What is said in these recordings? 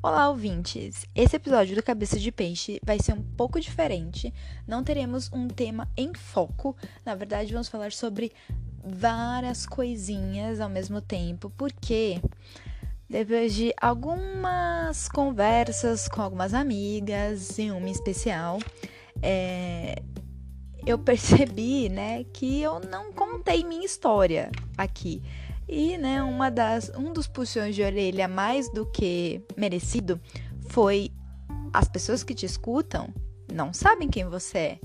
Olá, ouvintes! Esse episódio do Cabeça de Peixe vai ser um pouco diferente. Não teremos um tema em foco. Na verdade, vamos falar sobre várias coisinhas ao mesmo tempo, porque depois de algumas conversas com algumas amigas, e uma especial, é, eu percebi, né, que eu não contei minha história aqui. E, né, uma das, um dos puxões de orelha mais do que merecido foi as pessoas que te escutam não sabem quem você é.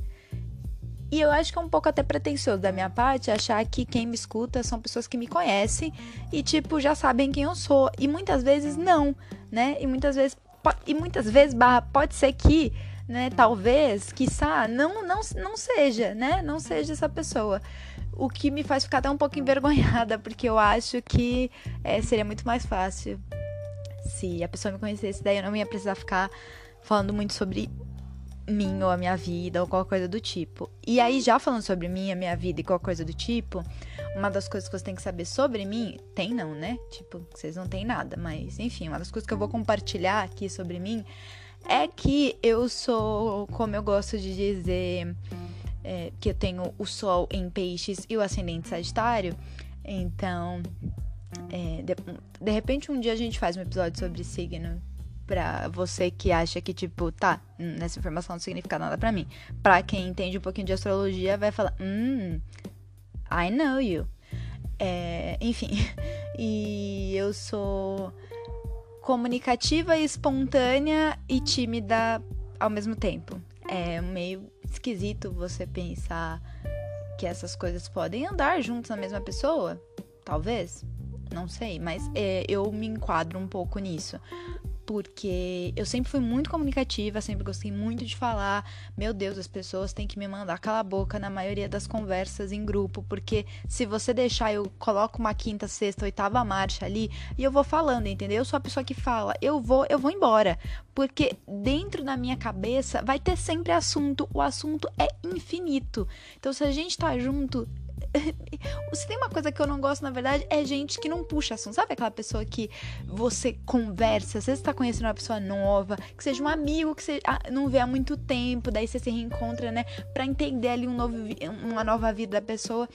E eu acho que é um pouco até pretensioso da minha parte achar que quem me escuta são pessoas que me conhecem e, tipo, já sabem quem eu sou. E muitas vezes não, né? E muitas vezes, e muitas vezes barra, pode ser que, né, talvez, quiçá, não, não, não seja, né? Não seja essa pessoa o que me faz ficar até um pouco envergonhada, porque eu acho que é, seria muito mais fácil se a pessoa me conhecesse, daí eu não ia precisar ficar falando muito sobre mim ou a minha vida ou qualquer coisa do tipo. E aí, já falando sobre mim, a minha vida e qualquer coisa do tipo, uma das coisas que você tem que saber sobre mim, tem não, né? Tipo, vocês não têm nada, mas enfim, uma das coisas que eu vou compartilhar aqui sobre mim é que eu sou, como eu gosto de dizer, é, que eu tenho o Sol em Peixes e o Ascendente Sagitário. Então, é, de, de repente um dia a gente faz um episódio sobre signo pra você que acha que, tipo, tá, nessa informação não significa nada pra mim. Pra quem entende um pouquinho de astrologia, vai falar, hum, I know you. É, enfim, e eu sou comunicativa, espontânea e tímida ao mesmo tempo. É meio esquisito você pensar que essas coisas podem andar juntos na mesma pessoa. Talvez. Não sei, mas é, eu me enquadro um pouco nisso porque eu sempre fui muito comunicativa, sempre gostei muito de falar. Meu Deus, as pessoas têm que me mandar cala a boca na maioria das conversas em grupo, porque se você deixar, eu coloco uma quinta, sexta, oitava marcha ali e eu vou falando, entendeu? Eu sou a pessoa que fala, eu vou, eu vou embora, porque dentro da minha cabeça vai ter sempre assunto, o assunto é infinito. Então se a gente tá junto, Se tem uma coisa que eu não gosto, na verdade, é gente que não puxa assunto. Sabe aquela pessoa que você conversa, às vezes tá conhecendo uma pessoa nova, que seja um amigo que você ah, não vê há muito tempo, daí você se reencontra, né? Pra entender ali um novo, uma nova vida da pessoa.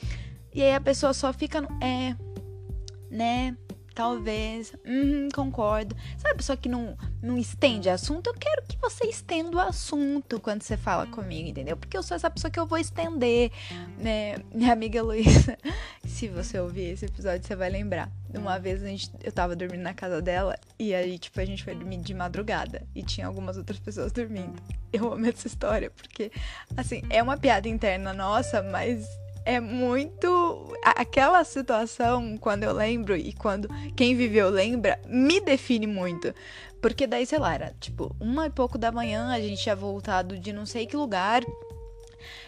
E aí a pessoa só fica. É. Né? Talvez. Uhum, concordo. Sabe a pessoa que não, não estende assunto? Eu quero que você estenda o assunto quando você fala comigo, entendeu? Porque eu sou essa pessoa que eu vou estender. Né? Minha amiga Luísa, se você ouvir esse episódio, você vai lembrar. Uma vez a gente, eu tava dormindo na casa dela e aí, tipo, a gente foi dormir de madrugada e tinha algumas outras pessoas dormindo. Eu amo essa história porque, assim, é uma piada interna nossa, mas é muito. Aquela situação, quando eu lembro e quando quem viveu lembra, me define muito. Porque daí, sei lá, era tipo uma e pouco da manhã, a gente tinha voltado de não sei que lugar.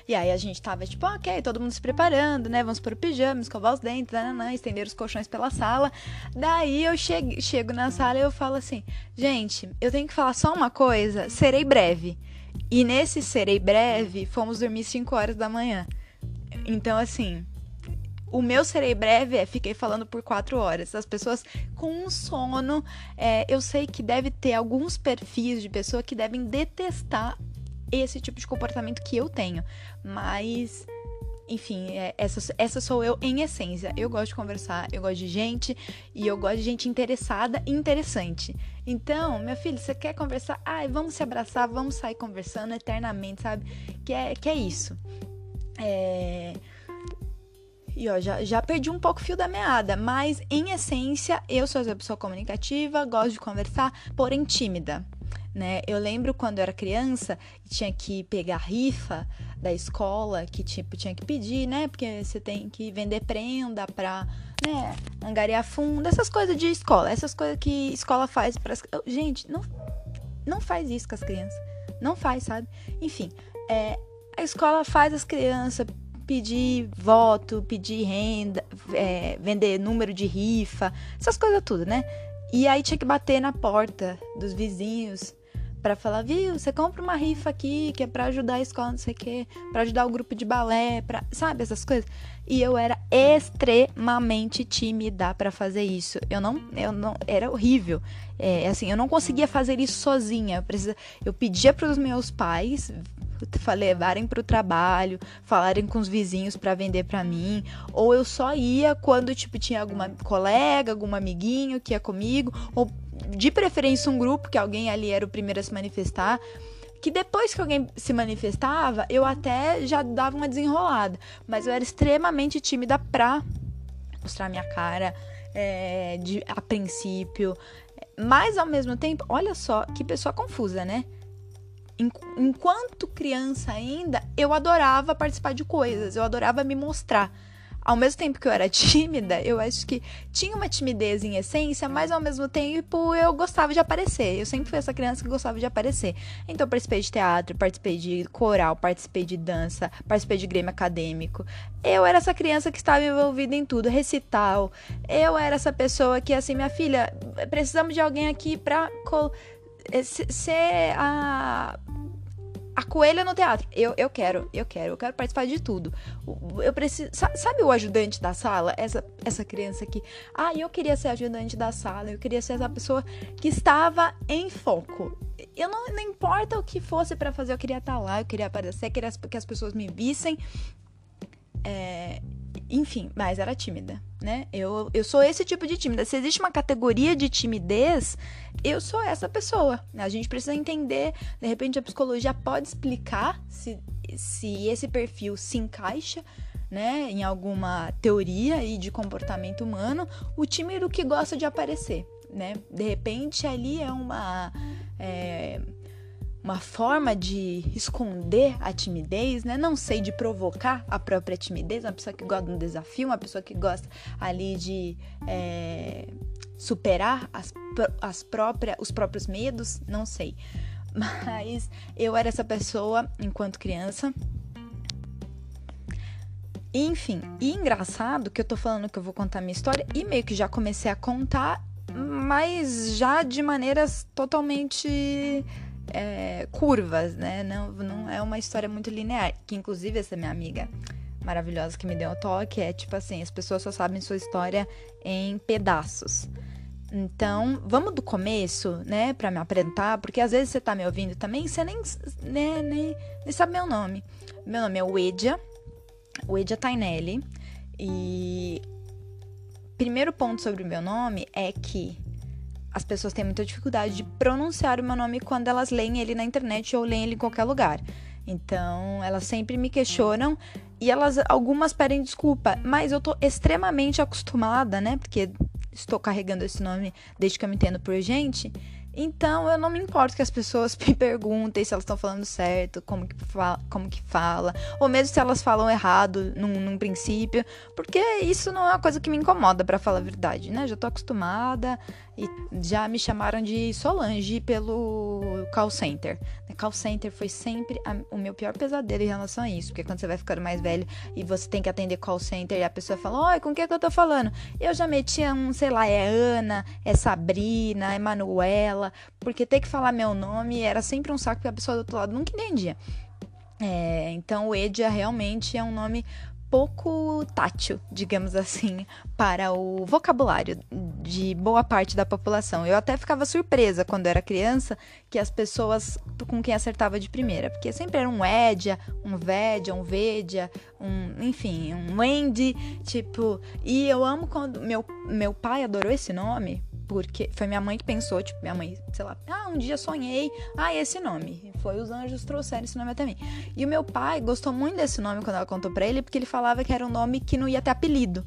E aí a gente tava tipo, ok, todo mundo se preparando, né? Vamos para o pijama, escovar os dentes, nananã, estender os colchões pela sala. Daí eu chego, chego na sala e eu falo assim, gente, eu tenho que falar só uma coisa, serei breve. E nesse serei breve, fomos dormir 5 horas da manhã. Então, assim, o meu serei breve é fiquei falando por quatro horas. As pessoas com sono, é, eu sei que deve ter alguns perfis de pessoa que devem detestar esse tipo de comportamento que eu tenho. Mas, enfim, é, essa, essa sou eu em essência. Eu gosto de conversar, eu gosto de gente e eu gosto de gente interessada e interessante. Então, meu filho, você quer conversar? Ai, vamos se abraçar, vamos sair conversando eternamente, sabe? Que é, que é isso. É... E ó, já, já perdi um pouco o fio da meada, mas em essência eu sou uma pessoa comunicativa, gosto de conversar, porém tímida. Né? Eu lembro quando eu era criança e tinha que pegar rifa da escola, que tipo tinha que pedir, né? Porque você tem que vender prenda pra, né, angariar fundo, essas coisas de escola, essas coisas que escola faz para gente, não não faz isso com as crianças. Não faz, sabe? Enfim, é, a escola faz as crianças pedir voto, pedir renda, é, vender número de rifa, essas coisas tudo, né? E aí tinha que bater na porta dos vizinhos para falar, viu, você compra uma rifa aqui que é para ajudar a escola, não sei o quê, para ajudar o grupo de balé, para, sabe essas coisas. E eu era extremamente tímida para fazer isso. Eu não, eu não, era horrível. É, assim, eu não conseguia fazer isso sozinha. Eu, precisa, eu pedia para os meus pais levarem para o trabalho, falarem com os vizinhos para vender para mim, ou eu só ia quando tipo tinha alguma colega, algum amiguinho que ia comigo, ou de preferência um grupo que alguém ali era o primeiro a se manifestar que depois que alguém se manifestava, eu até já dava uma desenrolada. Mas eu era extremamente tímida pra mostrar minha cara é, de, a princípio. Mas ao mesmo tempo, olha só que pessoa confusa, né? Enquanto criança ainda, eu adorava participar de coisas, eu adorava me mostrar ao mesmo tempo que eu era tímida, eu acho que tinha uma timidez em essência, mas ao mesmo tempo eu gostava de aparecer. Eu sempre fui essa criança que gostava de aparecer. Então participei de teatro, participei de coral, participei de dança, participei de grêmio acadêmico. Eu era essa criança que estava envolvida em tudo, recital. Eu era essa pessoa que assim, minha filha, precisamos de alguém aqui para eh, ser a a coelha no teatro. Eu, eu quero, eu quero, eu quero participar de tudo. Eu preciso. Sabe o ajudante da sala? Essa, essa criança aqui. Ah, eu queria ser ajudante da sala, eu queria ser essa pessoa que estava em foco. Eu não, não importa o que fosse para fazer, eu queria estar lá, eu queria aparecer, eu queria que as pessoas me vissem. É, enfim, mas era tímida, né? Eu, eu sou esse tipo de tímida. Se existe uma categoria de timidez, eu sou essa pessoa. A gente precisa entender, de repente a psicologia pode explicar se, se esse perfil se encaixa, né, em alguma teoria e de comportamento humano, o tímido que gosta de aparecer, né? De repente ali é uma é, uma forma de esconder a timidez, né? Não sei, de provocar a própria timidez, uma pessoa que gosta de um desafio, uma pessoa que gosta ali de é, superar as, as próprias, os próprios medos, não sei. Mas eu era essa pessoa enquanto criança. Enfim, e engraçado que eu tô falando que eu vou contar minha história e meio que já comecei a contar, mas já de maneiras totalmente é, curvas, né? Não, não é uma história muito linear. Que inclusive essa minha amiga maravilhosa que me deu o toque é tipo assim, as pessoas só sabem sua história em pedaços. Então, vamos do começo, né, para me apresentar, porque às vezes você tá me ouvindo também você nem, né, nem, nem sabe meu nome. Meu nome é Wedia, Wedia Tainelli, e primeiro ponto sobre o meu nome é que as pessoas têm muita dificuldade de pronunciar o meu nome quando elas leem ele na internet ou leem ele em qualquer lugar. Então, elas sempre me questionam e elas algumas pedem desculpa, mas eu tô extremamente acostumada, né? Porque estou carregando esse nome desde que eu me entendo por gente. Então eu não me importo que as pessoas me perguntem se elas estão falando certo, como que, fala, como que fala, ou mesmo se elas falam errado num, num princípio, porque isso não é uma coisa que me incomoda, para falar a verdade, né? Já tô acostumada e já me chamaram de Solange pelo call center. Call center foi sempre a, o meu pior pesadelo em relação a isso, porque quando você vai ficando mais velho e você tem que atender call center e a pessoa fala, oi, com que, é que eu tô falando? Eu já metia um, sei lá, é Ana, é Sabrina, é Manuela, porque ter que falar meu nome era sempre um saco que a pessoa do outro lado nunca entendia. É, então o Edia realmente é um nome pouco tátil, digamos assim, para o vocabulário de boa parte da população. Eu até ficava surpresa quando era criança que as pessoas com quem acertava de primeira, porque sempre era um Edia, um Védia, um Vedia, um, enfim, um Wendy, tipo, e eu amo quando meu meu pai adorou esse nome porque foi minha mãe que pensou, tipo, minha mãe, sei lá, ah, um dia sonhei, ah, esse nome. Foi os anjos trouxeram esse nome até mim. E o meu pai gostou muito desse nome quando ela contou pra ele, porque ele falava que era um nome que não ia ter apelido.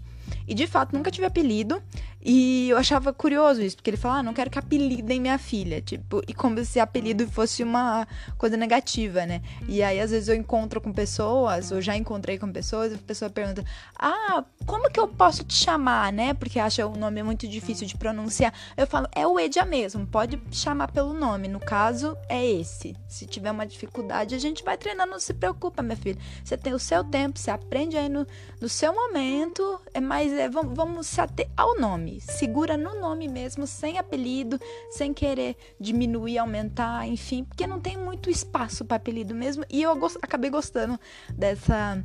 E de fato, nunca tive apelido. E eu achava curioso isso, porque ele falava, ah, não quero que apelidem minha filha. Tipo, e como se apelido fosse uma coisa negativa, né? E aí, às vezes, eu encontro com pessoas, ou já encontrei com pessoas, e a pessoa pergunta, ah, como que eu posso te chamar, né? Porque acha o nome muito difícil de pronunciar. Eu falo, é o Edia mesmo, pode chamar pelo nome. No caso, é esse. Se tiver uma dificuldade, a gente vai treinando, não se preocupa, minha filha. Você tem o seu tempo, você aprende aí no, no seu momento, é mais, é, vamos, vamos se ater ao nome. Segura no nome mesmo, sem apelido, sem querer diminuir, aumentar, enfim, porque não tem muito espaço para apelido mesmo. E eu gost acabei gostando dessa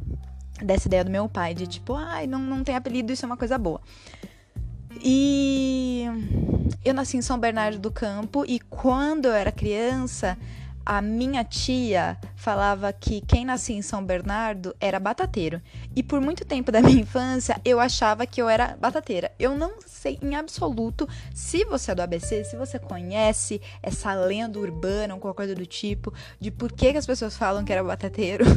dessa ideia do meu pai de tipo, ai, não, não tem apelido, isso é uma coisa boa. E eu nasci em São Bernardo do Campo e quando eu era criança, a minha tia falava que quem nascia em São Bernardo era batateiro. E por muito tempo da minha infância, eu achava que eu era batateira. Eu não sei em absoluto se você é do ABC, se você conhece essa lenda urbana ou qualquer coisa do tipo, de por que, que as pessoas falam que era batateiro.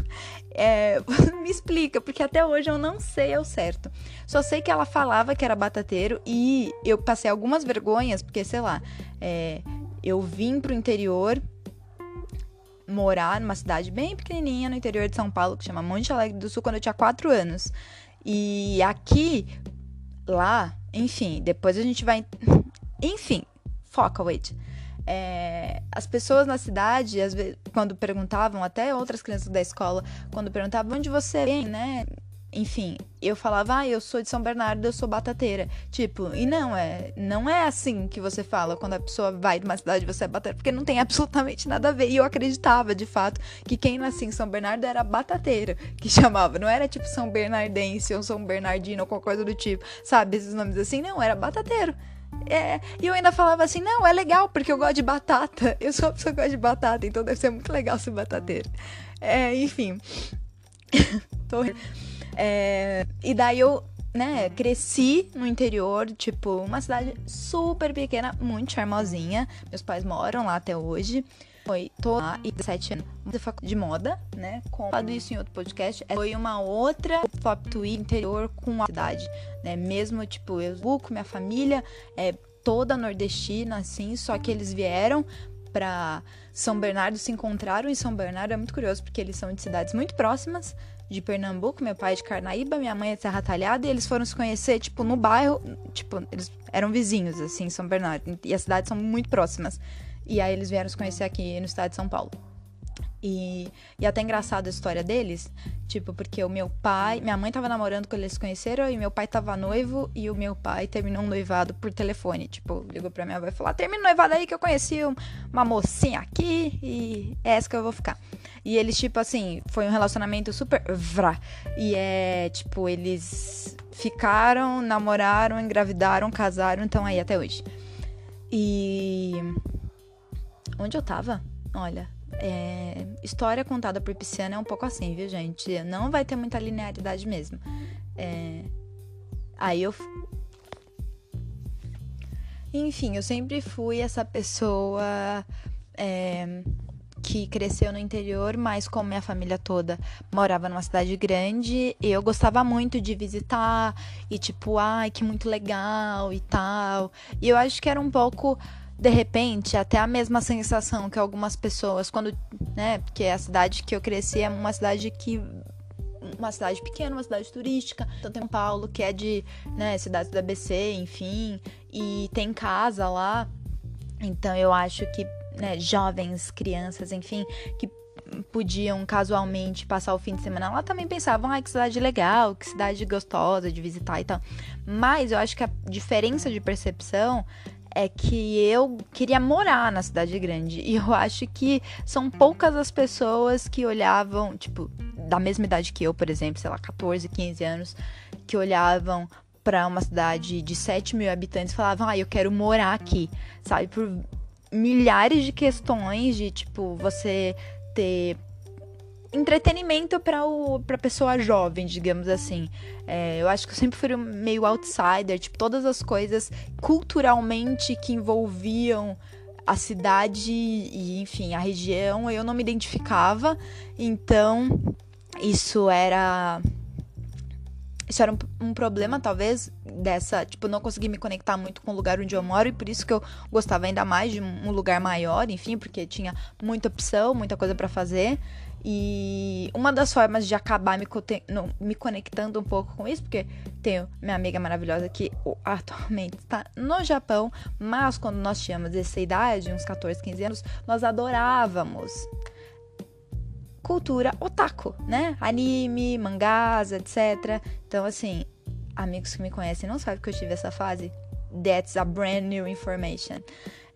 É, me explica, porque até hoje eu não sei ao certo. Só sei que ela falava que era batateiro e eu passei algumas vergonhas, porque sei lá, é, eu vim pro interior morar numa cidade bem pequenininha no interior de São Paulo, que chama Monte Alegre do Sul, quando eu tinha 4 anos. E aqui, lá, enfim, depois a gente vai. Enfim, foca, wait. É, as pessoas na cidade, vezes, quando perguntavam, até outras crianças da escola, quando perguntavam onde você vem, né? Enfim, eu falava, ah, eu sou de São Bernardo, eu sou batateira. Tipo, e não, é, não é assim que você fala quando a pessoa vai de uma cidade você é batateira, porque não tem absolutamente nada a ver. E eu acreditava, de fato, que quem nascia em São Bernardo era batateira, que chamava. Não era tipo São Bernardense ou São Bernardino ou qualquer coisa do tipo, sabe? Esses nomes assim, não, era batateiro. É, e eu ainda falava assim, não, é legal, porque eu gosto de batata. Eu sou uma pessoa que gosta de batata, então deve ser muito legal ser batateiro. É, enfim. Tô... É, e daí eu, né, cresci no interior, tipo, uma cidade super pequena, muito charmosinha. Meus pais moram lá até hoje. Foi, tô lá e 17 anos de moda, né? Com falado isso em outro podcast. Foi uma outra pop tweet interior com a cidade, né? Mesmo, tipo, eu com minha família é toda nordestina, assim, só que eles vieram para São Bernardo, se encontraram em São Bernardo. É muito curioso porque eles são de cidades muito próximas, de Pernambuco, meu pai é de Carnaíba, minha mãe é de Serra Talhada, e eles foram se conhecer, tipo, no bairro, tipo, eles eram vizinhos, assim, em São Bernardo, e as cidades são muito próximas. E aí eles vieram se conhecer aqui no estado de São Paulo. E, e até engraçado a história deles, tipo, porque o meu pai, minha mãe tava namorando quando eles se conheceram e meu pai tava noivo e o meu pai terminou um noivado por telefone. Tipo, ligou pra minha avó e falou: ah, termina noivado aí que eu conheci uma mocinha aqui e é essa que eu vou ficar. E eles, tipo assim, foi um relacionamento super vrá. E é, tipo, eles ficaram, namoraram, engravidaram, casaram, então aí até hoje. E. Onde eu tava? Olha, é, história contada por pisciana é um pouco assim, viu, gente? Não vai ter muita linearidade mesmo. É, aí eu. Enfim, eu sempre fui essa pessoa é, que cresceu no interior, mas como minha família toda morava numa cidade grande, eu gostava muito de visitar e tipo, ai, que muito legal e tal. E eu acho que era um pouco de repente, até a mesma sensação que algumas pessoas, quando, né, porque a cidade que eu cresci é uma cidade que uma cidade pequena, uma cidade turística. Então tem Paulo, que é de, né, cidades do ABC, enfim, e tem casa lá. Então eu acho que, né, jovens, crianças, enfim, que podiam casualmente passar o fim de semana lá também pensavam, ai, que cidade legal, que cidade gostosa de visitar e tal. Mas eu acho que a diferença de percepção é que eu queria morar na cidade grande. E eu acho que são poucas as pessoas que olhavam, tipo, da mesma idade que eu, por exemplo, sei lá, 14, 15 anos, que olhavam para uma cidade de 7 mil habitantes falavam, ah, eu quero morar aqui, sabe? Por milhares de questões de, tipo, você ter entretenimento para o para pessoa jovem, digamos assim. É, eu acho que eu sempre fui meio outsider, tipo todas as coisas culturalmente que envolviam a cidade e enfim a região eu não me identificava, então isso era isso era um, um, problema, talvez, dessa, tipo, não conseguir me conectar muito com o lugar onde eu moro, e por isso que eu gostava ainda mais de um lugar maior, enfim, porque tinha muita opção, muita coisa para fazer. E uma das formas de acabar me, me conectando um pouco com isso, porque tenho minha amiga maravilhosa que atualmente está no Japão, mas quando nós tínhamos essa idade, uns 14, 15 anos, nós adorávamos cultura otaku, né? Anime, mangás, etc. Então, assim, amigos que me conhecem não sabem que eu tive essa fase that's a brand new information.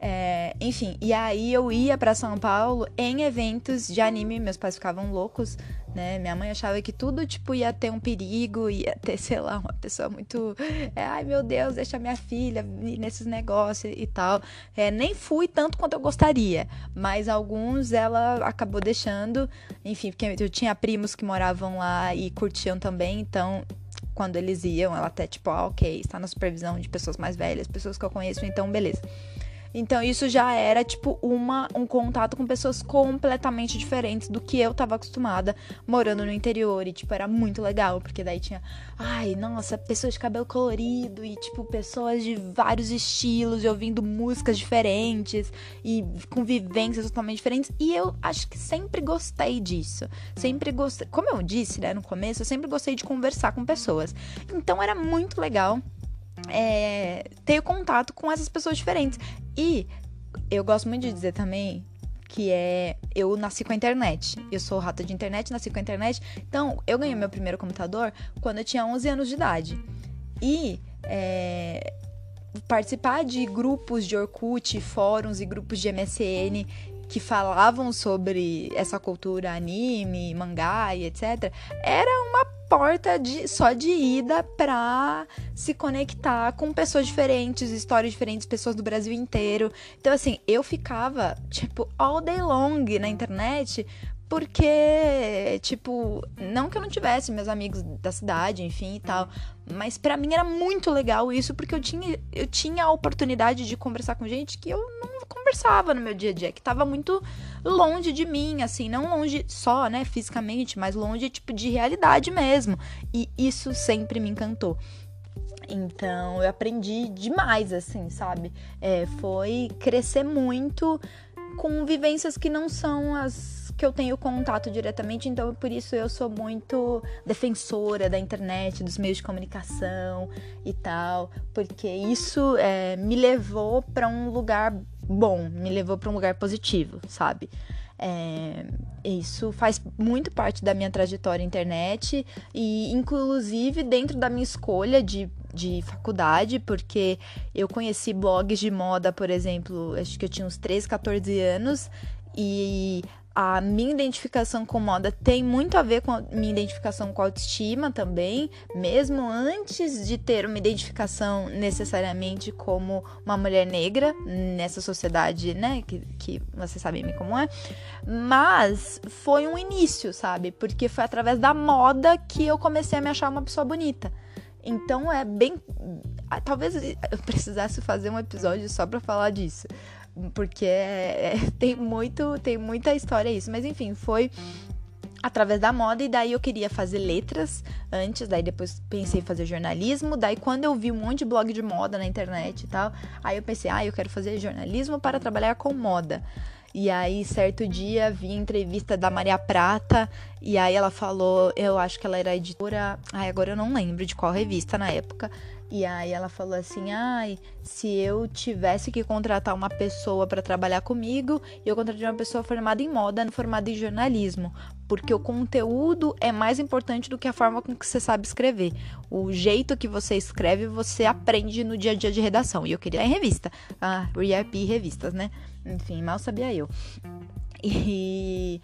É, enfim, e aí eu ia para São Paulo em eventos de anime, meus pais ficavam loucos, né? Minha mãe achava que tudo, tipo, ia ter um perigo, ia ter, sei lá, uma pessoa muito. É, Ai, meu Deus, deixa minha filha nesses negócios e tal. É, nem fui tanto quanto eu gostaria, mas alguns ela acabou deixando, enfim, porque eu tinha primos que moravam lá e curtiam também, então quando eles iam, ela até, tipo, ah, ok, está na supervisão de pessoas mais velhas, pessoas que eu conheço, então beleza. Então isso já era tipo uma um contato com pessoas completamente diferentes do que eu tava acostumada morando no interior e tipo era muito legal, porque daí tinha, ai, nossa, pessoas de cabelo colorido e tipo pessoas de vários estilos e ouvindo músicas diferentes e com vivências totalmente diferentes, e eu acho que sempre gostei disso. Sempre gostei, como eu disse, né, no começo, eu sempre gostei de conversar com pessoas. Então era muito legal é, ter contato com essas pessoas diferentes. E eu gosto muito de dizer também que é eu nasci com a internet. Eu sou rata de internet, nasci com a internet. Então, eu ganhei meu primeiro computador quando eu tinha 11 anos de idade. E é, participar de grupos de Orkut, fóruns e grupos de MSN que falavam sobre essa cultura anime, mangá e etc, era uma porta de, só de ida pra se conectar com pessoas diferentes, histórias diferentes, pessoas do Brasil inteiro. Então, assim, eu ficava, tipo, all day long na internet porque, tipo, não que eu não tivesse meus amigos da cidade, enfim e tal, mas para mim era muito legal isso porque eu tinha, eu tinha a oportunidade de conversar com gente que eu não conversava no meu dia a dia, que tava muito longe de mim, assim, não longe só, né, fisicamente, mas longe, tipo, de realidade mesmo. E isso sempre me encantou. Então, eu aprendi demais, assim, sabe? É, foi crescer muito com vivências que não são as que eu tenho contato diretamente, então por isso eu sou muito defensora da internet, dos meios de comunicação e tal, porque isso é, me levou para um lugar bom, me levou para um lugar positivo, sabe? É, isso faz muito parte da minha trajetória internet e, inclusive, dentro da minha escolha de, de faculdade, porque eu conheci blogs de moda, por exemplo, acho que eu tinha uns 13, 14 anos e a minha identificação com moda tem muito a ver com a minha identificação com autoestima também, mesmo antes de ter uma identificação necessariamente como uma mulher negra nessa sociedade, né, que, que vocês sabem bem como é. Mas foi um início, sabe? Porque foi através da moda que eu comecei a me achar uma pessoa bonita. Então é bem. Talvez eu precisasse fazer um episódio só para falar disso porque é, é, tem muito, tem muita história isso. Mas enfim, foi através da moda e daí eu queria fazer letras antes, daí depois pensei em fazer jornalismo, daí quando eu vi um monte de blog de moda na internet e tal, aí eu pensei, ah, eu quero fazer jornalismo para trabalhar com moda. E aí, certo dia, vi entrevista da Maria Prata, e aí ela falou, eu acho que ela era editora, ai, agora eu não lembro de qual revista na época, e aí ela falou assim: "Ai, se eu tivesse que contratar uma pessoa para trabalhar comigo, eu contrataria uma pessoa formada em moda, formada em jornalismo, porque o conteúdo é mais importante do que a forma com que você sabe escrever. O jeito que você escreve, você aprende no dia a dia de redação. E eu queria em revista, ah, REAP revistas, né? Enfim, mal sabia eu. E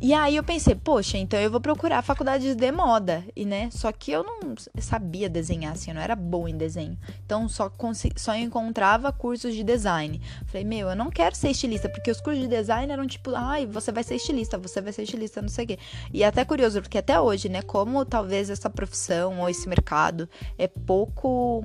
e aí eu pensei, poxa, então eu vou procurar faculdades de moda, e né? Só que eu não sabia desenhar assim, eu não era boa em desenho. Então só só encontrava cursos de design. Falei, meu, eu não quero ser estilista, porque os cursos de design eram tipo, ai, você vai ser estilista, você vai ser estilista, não sei o quê. E até curioso, porque até hoje, né, como talvez essa profissão ou esse mercado é pouco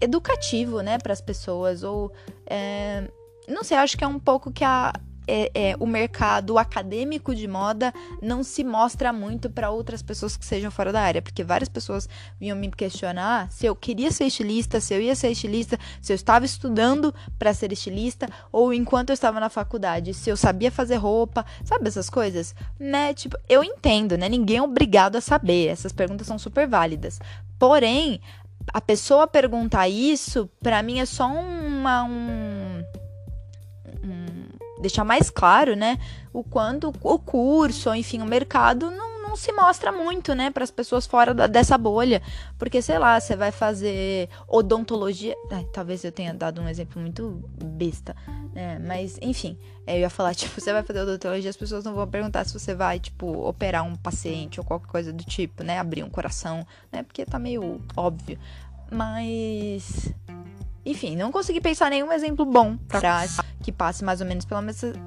educativo, né, para as pessoas ou é, não sei, acho que é um pouco que a é, é, o mercado acadêmico de moda não se mostra muito para outras pessoas que sejam fora da área, porque várias pessoas vinham me questionar se eu queria ser estilista, se eu ia ser estilista, se eu estava estudando para ser estilista ou enquanto eu estava na faculdade, se eu sabia fazer roupa, sabe essas coisas? Né? Tipo, eu entendo, né? Ninguém é obrigado a saber, essas perguntas são super válidas. Porém, a pessoa perguntar isso, para mim é só uma, um deixar mais claro, né, o quanto o curso, enfim, o mercado não, não se mostra muito, né, para as pessoas fora da, dessa bolha. Porque, sei lá, você vai fazer odontologia. Ai, talvez eu tenha dado um exemplo muito besta, né? Mas, enfim, eu ia falar, tipo, você vai fazer odontologia, as pessoas não vão perguntar se você vai, tipo, operar um paciente ou qualquer coisa do tipo, né? Abrir um coração, né? Porque tá meio óbvio. Mas. Enfim, não consegui pensar nenhum exemplo bom pra que passe mais ou menos pela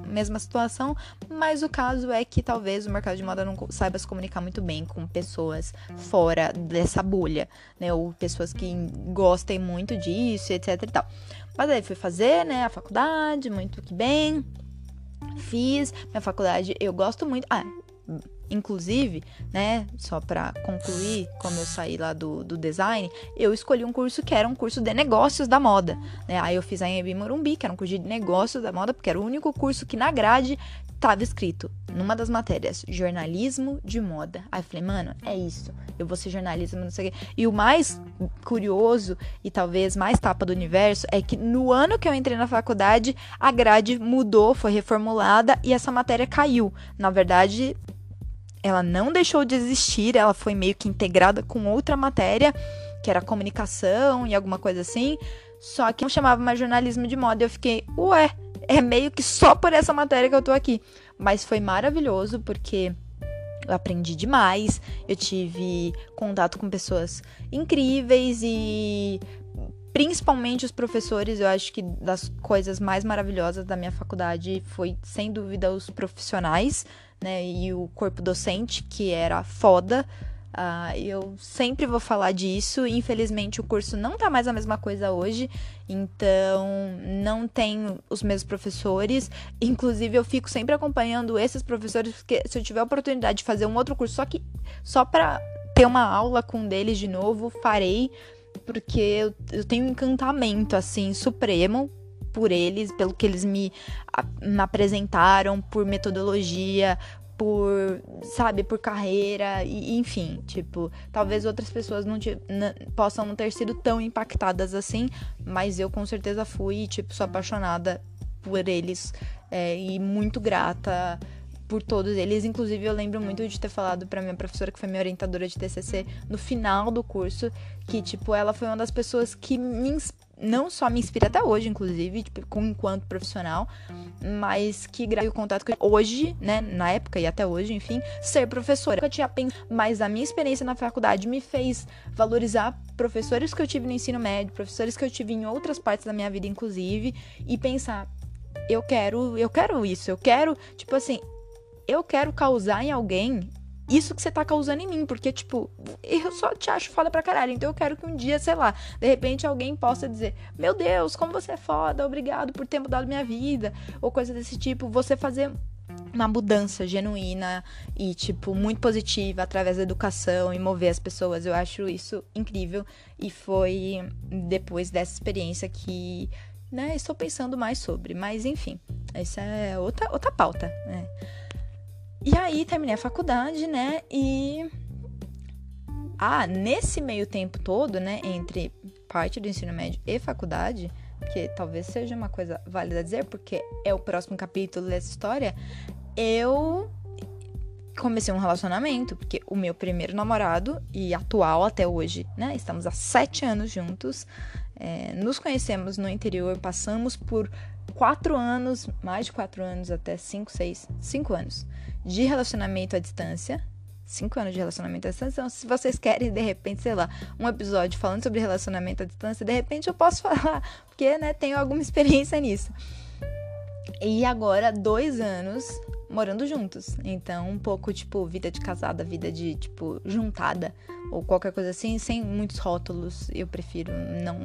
mesma situação, mas o caso é que talvez o mercado de moda não saiba se comunicar muito bem com pessoas fora dessa bolha, né? Ou pessoas que gostem muito disso, etc e tal. Mas aí fui fazer, né, a faculdade, muito que bem. Fiz minha faculdade, eu gosto muito. Ah, Inclusive, né, só para concluir, como eu saí lá do, do design, eu escolhi um curso que era um curso de negócios da moda. Né? Aí eu fiz a Embi Morumbi, que era um curso de negócios da moda, porque era o único curso que na grade estava escrito, numa das matérias, jornalismo de moda. Aí eu falei, mano, é isso. Eu vou ser jornalismo, não sei o quê. E o mais curioso e talvez mais tapa do universo é que no ano que eu entrei na faculdade, a grade mudou, foi reformulada e essa matéria caiu. Na verdade, ela não deixou de existir, ela foi meio que integrada com outra matéria, que era comunicação e alguma coisa assim, só que não chamava mais jornalismo de moda. Eu fiquei, ué, é meio que só por essa matéria que eu tô aqui. Mas foi maravilhoso porque eu aprendi demais, eu tive contato com pessoas incríveis e principalmente os professores, eu acho que das coisas mais maravilhosas da minha faculdade foi sem dúvida os profissionais né? E o corpo docente, que era foda. Uh, eu sempre vou falar disso. Infelizmente, o curso não tá mais a mesma coisa hoje, então não tem os mesmos professores. Inclusive, eu fico sempre acompanhando esses professores, porque se eu tiver a oportunidade de fazer um outro curso, só que só para ter uma aula com deles de novo, farei, porque eu, eu tenho um encantamento assim supremo por eles, pelo que eles me, me apresentaram, por metodologia, por, sabe, por carreira, e, enfim, tipo, talvez outras pessoas não, possam não ter sido tão impactadas assim, mas eu com certeza fui, tipo, sou apaixonada por eles é, e muito grata por todos eles. Inclusive, eu lembro muito de ter falado para minha professora, que foi minha orientadora de TCC, no final do curso, que, tipo, ela foi uma das pessoas que me inspirou não só me inspira até hoje, inclusive, tipo, com, enquanto profissional, mas que graças o contato que hoje, né, na época e até hoje, enfim, ser professora. Eu tinha pensado, mas a minha experiência na faculdade me fez valorizar professores que eu tive no ensino médio, professores que eu tive em outras partes da minha vida, inclusive, e pensar, eu quero, eu quero isso, eu quero, tipo assim, eu quero causar em alguém isso que você tá causando em mim, porque, tipo, eu só te acho foda pra caralho. Então eu quero que um dia, sei lá, de repente alguém possa dizer: Meu Deus, como você é foda, obrigado por ter mudado minha vida, ou coisa desse tipo. Você fazer uma mudança genuína e, tipo, muito positiva através da educação e mover as pessoas. Eu acho isso incrível. E foi depois dessa experiência que, né, estou pensando mais sobre. Mas, enfim, essa é outra, outra pauta, né? E aí terminei a faculdade, né? E ah, nesse meio tempo todo, né, entre parte do ensino médio e faculdade, que talvez seja uma coisa válida dizer, porque é o próximo capítulo dessa história, eu comecei um relacionamento, porque o meu primeiro namorado, e atual até hoje, né? Estamos há sete anos juntos. É, nos conhecemos no interior, passamos por quatro anos, mais de quatro anos, até cinco, seis, cinco anos de relacionamento à distância. Cinco anos de relacionamento à distância. Então, se vocês querem, de repente, sei lá, um episódio falando sobre relacionamento à distância, de repente eu posso falar, porque, né, tenho alguma experiência nisso. E agora, dois anos morando juntos. Então, um pouco, tipo, vida de casada, vida de, tipo, juntada. Ou qualquer coisa assim, sem muitos rótulos. Eu prefiro não,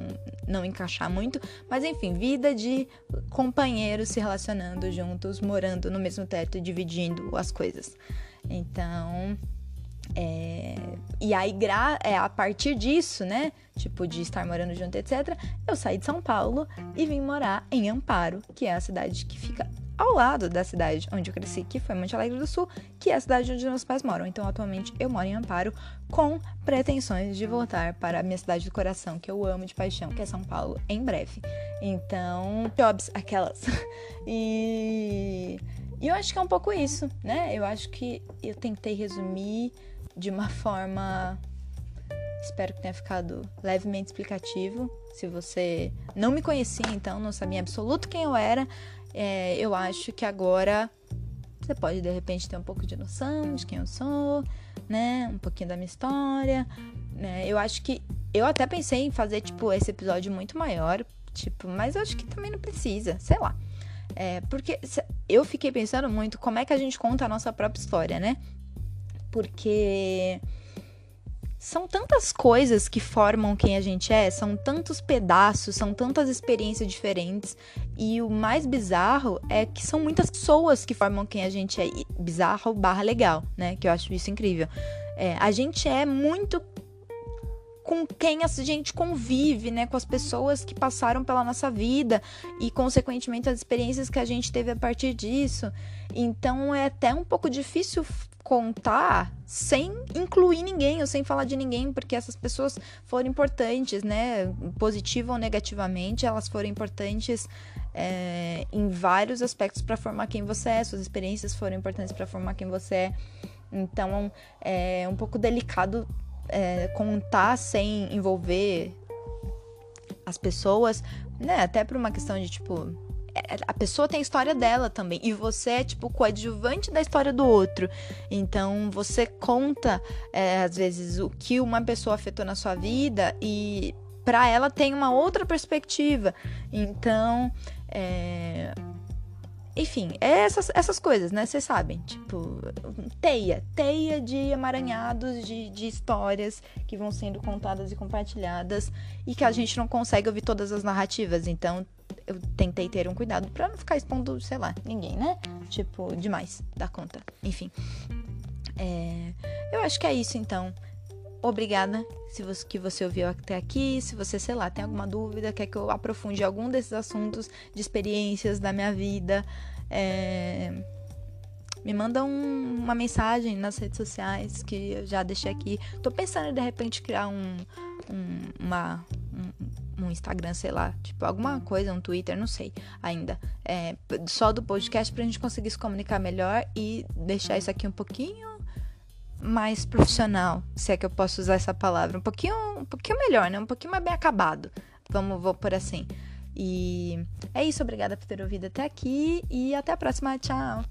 não encaixar muito. Mas, enfim, vida de companheiros se relacionando juntos, morando no mesmo teto e dividindo as coisas. Então. É, e aí, é, a partir disso, né? Tipo, de estar morando junto, etc., eu saí de São Paulo e vim morar em Amparo, que é a cidade que fica ao lado da cidade onde eu cresci, que foi Monte Alegre do Sul, que é a cidade onde meus pais moram. Então, atualmente, eu moro em Amparo com pretensões de voltar para a minha cidade do coração, que eu amo de paixão, que é São Paulo, em breve. Então, jobs, aquelas. e. E eu acho que é um pouco isso, né? Eu acho que eu tentei resumir de uma forma. Espero que tenha ficado levemente explicativo. Se você não me conhecia, então, não sabia absoluto quem eu era, é, eu acho que agora você pode de repente ter um pouco de noção de quem eu sou, né? Um pouquinho da minha história. Né? Eu acho que. Eu até pensei em fazer, tipo, esse episódio muito maior. Tipo, mas eu acho que também não precisa, sei lá. É, porque eu fiquei pensando muito como é que a gente conta a nossa própria história, né? Porque são tantas coisas que formam quem a gente é, são tantos pedaços, são tantas experiências diferentes. E o mais bizarro é que são muitas pessoas que formam quem a gente é. Bizarro barra legal, né? Que eu acho isso incrível. É, a gente é muito com quem a gente convive, né, com as pessoas que passaram pela nossa vida e consequentemente as experiências que a gente teve a partir disso. Então é até um pouco difícil contar sem incluir ninguém ou sem falar de ninguém, porque essas pessoas foram importantes, né? Positiva ou negativamente, elas foram importantes é, em vários aspectos para formar quem você é, suas experiências foram importantes para formar quem você é. Então é um pouco delicado é, contar sem envolver as pessoas, né? Até por uma questão de tipo. É, a pessoa tem a história dela também. E você é, tipo, coadjuvante da história do outro. Então, você conta, é, às vezes, o que uma pessoa afetou na sua vida e para ela tem uma outra perspectiva. Então, é, enfim, é essas, essas coisas, né? Vocês sabem. Tipo, teia. Teia de emaranhados de, de histórias que vão sendo contadas e compartilhadas e que a gente não consegue ouvir todas as narrativas. Então, eu tentei ter um cuidado para não ficar expondo, sei lá, ninguém, né? Tipo, demais da conta. Enfim. É, eu acho que é isso, então obrigada se você, que você ouviu até aqui. Se você, sei lá, tem alguma dúvida, quer que eu aprofunde algum desses assuntos de experiências da minha vida, é, me manda um, uma mensagem nas redes sociais que eu já deixei aqui. Tô pensando em de repente criar um, um uma, um, um, Instagram, sei lá, tipo alguma coisa, um Twitter, não sei ainda. É, só do podcast pra gente conseguir se comunicar melhor e deixar isso aqui um pouquinho mais profissional, se é que eu posso usar essa palavra, um pouquinho, um pouquinho melhor, né? Um pouquinho mais bem acabado. Vamos, vou por assim. E é isso, obrigada por ter ouvido até aqui e até a próxima, tchau.